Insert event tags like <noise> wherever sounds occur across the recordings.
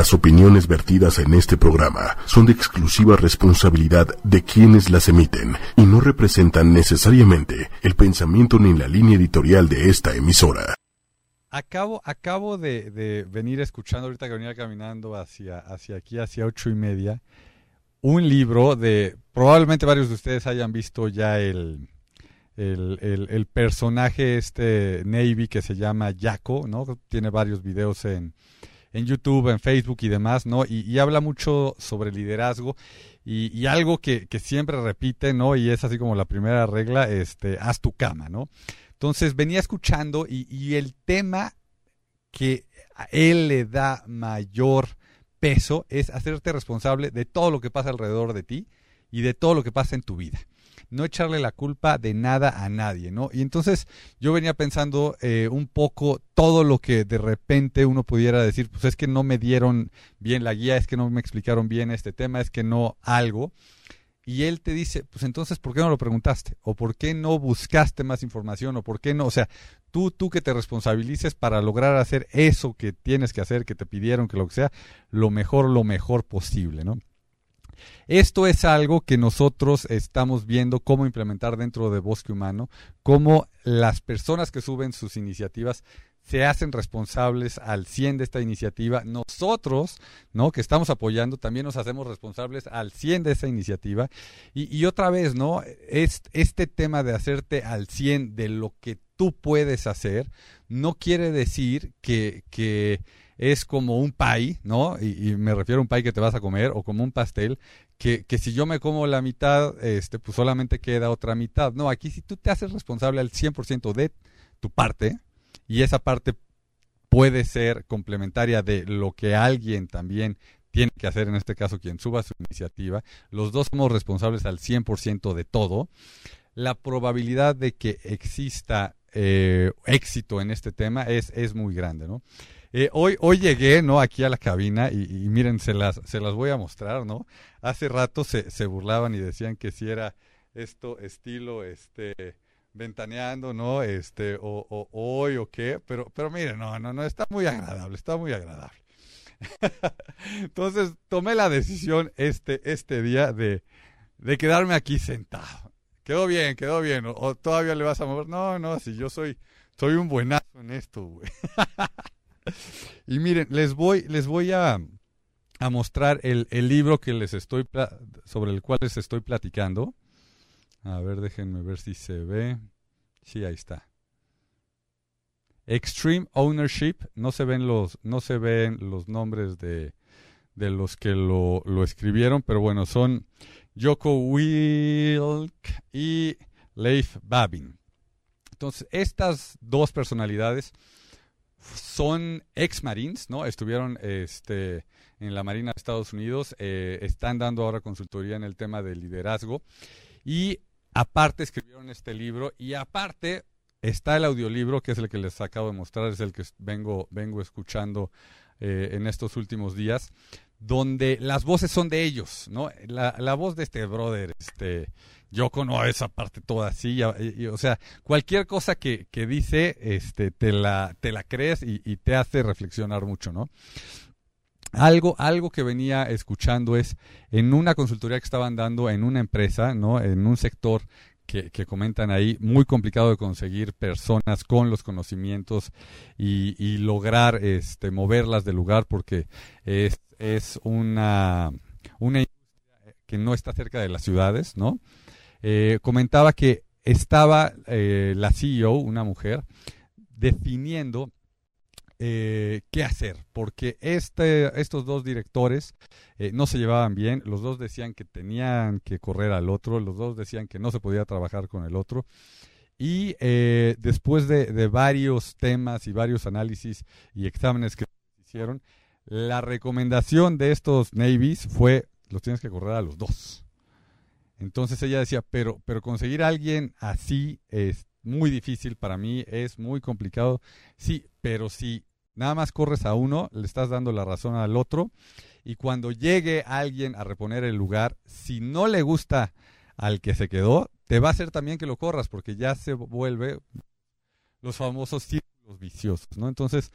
Las opiniones vertidas en este programa son de exclusiva responsabilidad de quienes las emiten y no representan necesariamente el pensamiento ni la línea editorial de esta emisora. Acabo, acabo de, venir escuchando ahorita que venía caminando hacia, hacia aquí, hacia ocho y media, un libro de, probablemente varios de ustedes hayan visto ya el, el, personaje este Navy que se llama Jaco, ¿no? Tiene varios videos en, en YouTube, en Facebook y demás, ¿no? Y, habla mucho sobre liderazgo y, algo que, siempre repite, ¿no? Y es así como la primera regla, este, haz tu cama, ¿no? Entonces venía escuchando y, y el tema que a él le da mayor peso es hacerte responsable de todo lo que pasa alrededor de ti y de todo lo que pasa en tu vida no echarle la culpa de nada a nadie, ¿no? Y entonces yo venía pensando eh, un poco todo lo que de repente uno pudiera decir, pues es que no me dieron bien la guía, es que no me explicaron bien este tema, es que no algo. Y él te dice, pues entonces, ¿por qué no lo preguntaste? ¿O por qué no buscaste más información? ¿O por qué no? O sea, tú, tú que te responsabilices para lograr hacer eso que tienes que hacer, que te pidieron, que lo que sea, lo mejor, lo mejor posible, ¿no? Esto es algo que nosotros estamos viendo cómo implementar dentro de Bosque Humano, cómo las personas que suben sus iniciativas se hacen responsables al 100 de esta iniciativa. Nosotros, ¿no? Que estamos apoyando, también nos hacemos responsables al 100 de esa iniciativa. Y, otra vez, ¿no? Es, este tema de hacerte al 100 de lo que tú puedes hacer, no quiere decir que, que es como un pay, ¿no? Y, me refiero a un pay que te vas a comer o como un pastel, que, que, si yo me como la mitad, este, pues solamente queda otra mitad. No, aquí si tú te haces responsable al 100% de tu parte y esa parte puede ser complementaria de lo que alguien también tiene que hacer, en este caso quien suba su iniciativa, los dos somos responsables al 100% de todo, la probabilidad de que exista eh, éxito en este tema es, es muy grande, ¿no? Eh, hoy, hoy llegué, ¿no? Aquí a la cabina y, miren, se las, se las voy a mostrar, ¿no? Hace rato se, se burlaban y decían que si era esto estilo, este, ventaneando, ¿no? Este, o, o, hoy o qué, pero, pero miren, no, no, no, está muy agradable, está muy agradable. <laughs> Entonces tomé la decisión este, este día de, de quedarme aquí sentado. Quedó bien, quedó bien. O, todavía le vas a mover. No, no, si yo soy, soy un buenazo en esto, güey. <laughs> y miren, les voy, les voy a, a mostrar el, el, libro que les estoy sobre el cual les estoy platicando. A ver, déjenme ver si se ve. Sí, ahí está. Extreme Ownership. No se ven los, no se ven los nombres de, de los que lo, lo escribieron, pero bueno, son Joko Wilk y Leif Babin. Entonces, estas dos personalidades son ex marines, ¿no? Estuvieron este, en la Marina de Estados Unidos, eh, están dando ahora consultoría en el tema del liderazgo y aparte escribieron este libro y aparte está el audiolibro que es el que les acabo de mostrar, es el que vengo, vengo escuchando eh, en estos últimos días, donde las voces son de ellos, ¿no? La, la voz de este brother, este yo conozco esa parte toda así, o sea, cualquier cosa que, que, dice, este, te la, te la crees y, y, te hace reflexionar mucho, ¿no? Algo, algo que venía escuchando es en una consultoría que estaban dando en una empresa, ¿no? En un sector que, comentan ahí, muy complicado de conseguir personas con los conocimientos y, lograr este, moverlas del lugar porque es, es una, una industria que no está cerca de las ciudades, ¿no? Eh, comentaba que estaba eh, la CEO, una mujer, definiendo eh, qué hacer, porque este, estos dos directores no se llevaban bien, los dos decían que tenían que correr al otro, los dos decían que no se podía trabajar con el otro. Y después de, de, varios temas y varios análisis y exámenes que hicieron, la recomendación de estos navies fue, los tienes que correr a los dos. Entonces ella decía, pero, pero conseguir a alguien así es muy difícil para mí, es muy complicado. Sí, pero si nada más corres a uno, le estás dando la razón al otro. Y cuando llegue alguien a reponer el lugar, si no le gusta al que se quedó, te va a hacer también que lo corras, porque ya se vuelve los famosos círculos viciosos, ¿no? Entonces,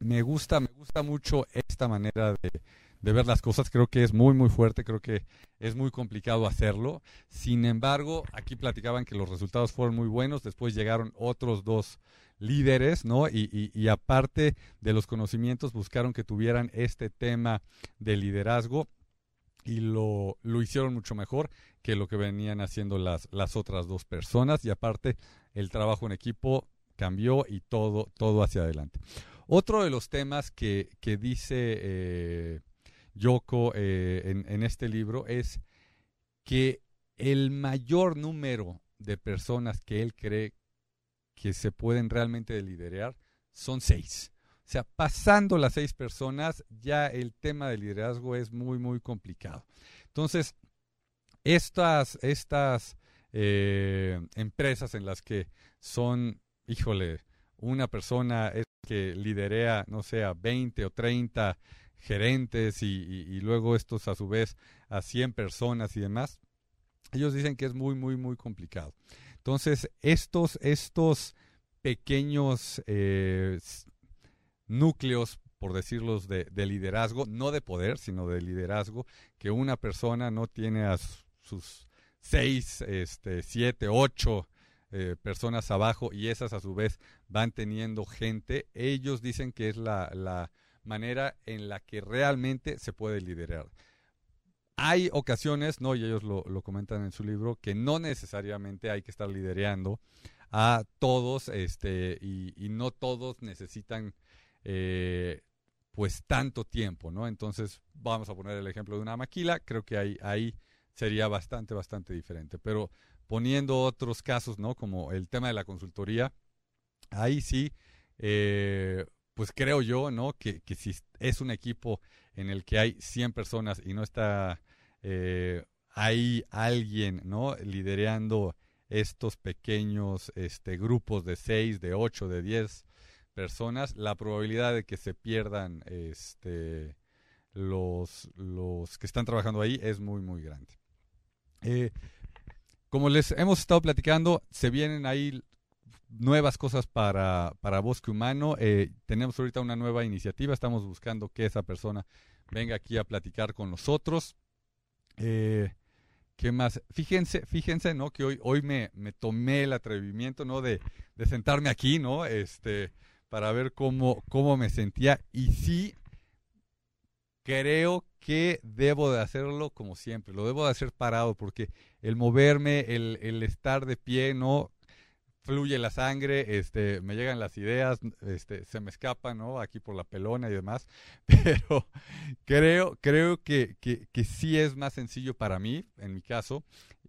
me gusta, me gusta mucho esta manera de, de ver las cosas. Creo que es muy, muy fuerte, creo que es muy complicado hacerlo. Sin embargo, aquí platicaban que los resultados fueron muy buenos, después llegaron otros dos líderes, ¿no? Y, y, aparte de los conocimientos, buscaron que tuvieran este tema de liderazgo y lo, lo, hicieron mucho mejor que lo que venían haciendo las, las otras dos personas y aparte el trabajo en equipo cambió y todo, todo hacia adelante. Otro de los temas que, que dice eh, Yoko eh, en, este libro es que el mayor número de personas que él cree que se pueden realmente liderar son seis. O sea, pasando las seis personas, ya el tema de liderazgo es muy, muy complicado. Entonces, estas, estas eh, empresas en las que son, híjole, una persona que liderea, no sé, a 20 o 30 gerentes y, luego estos a su vez a 100 personas y demás, ellos dicen que es muy, muy, muy complicado. Entonces, estos, estos pequeños eh, núcleos, por decirlos, de, liderazgo, no de poder, sino de liderazgo, que una persona no tiene a sus seis, este, siete, ocho eh, personas abajo y esas a su vez van teniendo gente, ellos dicen que es la, la manera en la que realmente se puede liderar. Hay ocasiones, ¿no? Y ellos lo, comentan en su libro, que no necesariamente hay que estar liderando a todos, este, y, no todos necesitan eh, pues tanto tiempo, ¿no? Entonces, vamos a poner el ejemplo de una maquila, creo que ahí, ahí sería bastante, bastante diferente. Pero poniendo otros casos, ¿no? Como el tema de la consultoría, ahí sí, eh, pues creo yo, ¿no? Que, que, si es un equipo en el que hay 100 personas y no está eh, ahí alguien, ¿no? Liderando estos pequeños este, grupos de 6, de 8, de 10 personas, la probabilidad de que se pierdan este, los, los que están trabajando ahí es muy, muy grande. Eh, como les hemos estado platicando, se vienen ahí nuevas cosas para, para Bosque Humano. Eh, tenemos ahorita una nueva iniciativa, estamos buscando que esa persona venga aquí a platicar con nosotros. Eh, ¿Qué más? Fíjense, fíjense, ¿no? Que hoy, hoy me, me tomé el atrevimiento, ¿no? De, de, sentarme aquí, ¿no? Este, para ver cómo, cómo me sentía. Y sí, creo que debo de hacerlo como siempre. Lo debo de hacer parado porque el moverme, el, el estar de pie, ¿no? Fluye la sangre, este, me llegan las ideas, este, se me escapan, ¿no? Aquí por la pelona y demás, <laughs> pero creo, creo que, que, que sí es más sencillo para mí, en mi caso,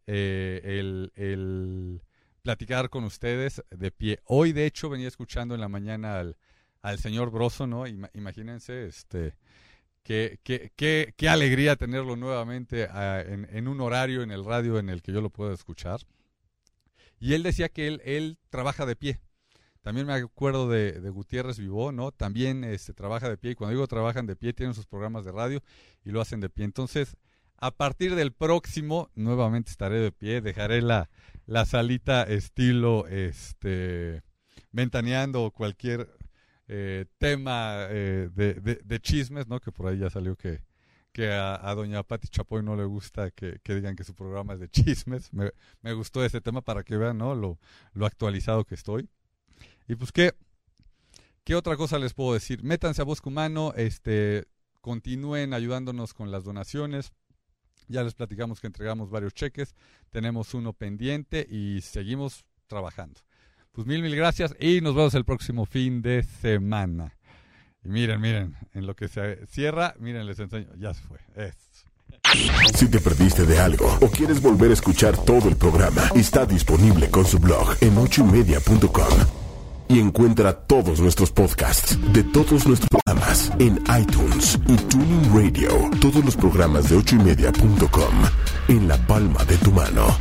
eh, el, platicar con ustedes de pie. Hoy, de hecho, venía escuchando en la mañana al, al señor Broso, ¿no? imagínense, este, qué, qué, qué, qué alegría tenerlo nuevamente ah, en, en un horario en el radio en el que yo lo puedo escuchar. Y él decía que él, él trabaja de pie. También me acuerdo de, Gutiérrez Vivó, ¿no? También este, trabaja de pie. Y cuando digo trabajan de pie, tienen sus programas de radio y lo hacen de pie. Entonces, a partir del próximo, nuevamente estaré de pie. Dejaré la, la salita estilo, este, ventaneando cualquier eh, tema eh, de, de, chismes, ¿no? Que por ahí ya salió que, que a, doña Patti Chapoy no le gusta que, digan que su programa es de chismes. Me, gustó ese tema para que vean ¿no? lo, lo, actualizado que estoy. Y pues, ¿qué, ¿qué otra cosa les puedo decir? Métanse a Bosque Humano, este, continúen ayudándonos con las donaciones. Ya les platicamos que entregamos varios cheques, tenemos uno pendiente y seguimos trabajando. Pues mil, mil gracias y nos vemos el próximo fin de semana. Y miren, miren, en lo que se cierra, miren, les enseño, ya se fue. Si te perdiste de algo o quieres volver a escuchar todo el programa, está disponible con su blog en ochoymedia.com. Y encuentra todos nuestros podcasts de todos nuestros programas en iTunes y Tuning Radio. Todos los programas de ochoymedia.com en la palma de tu mano.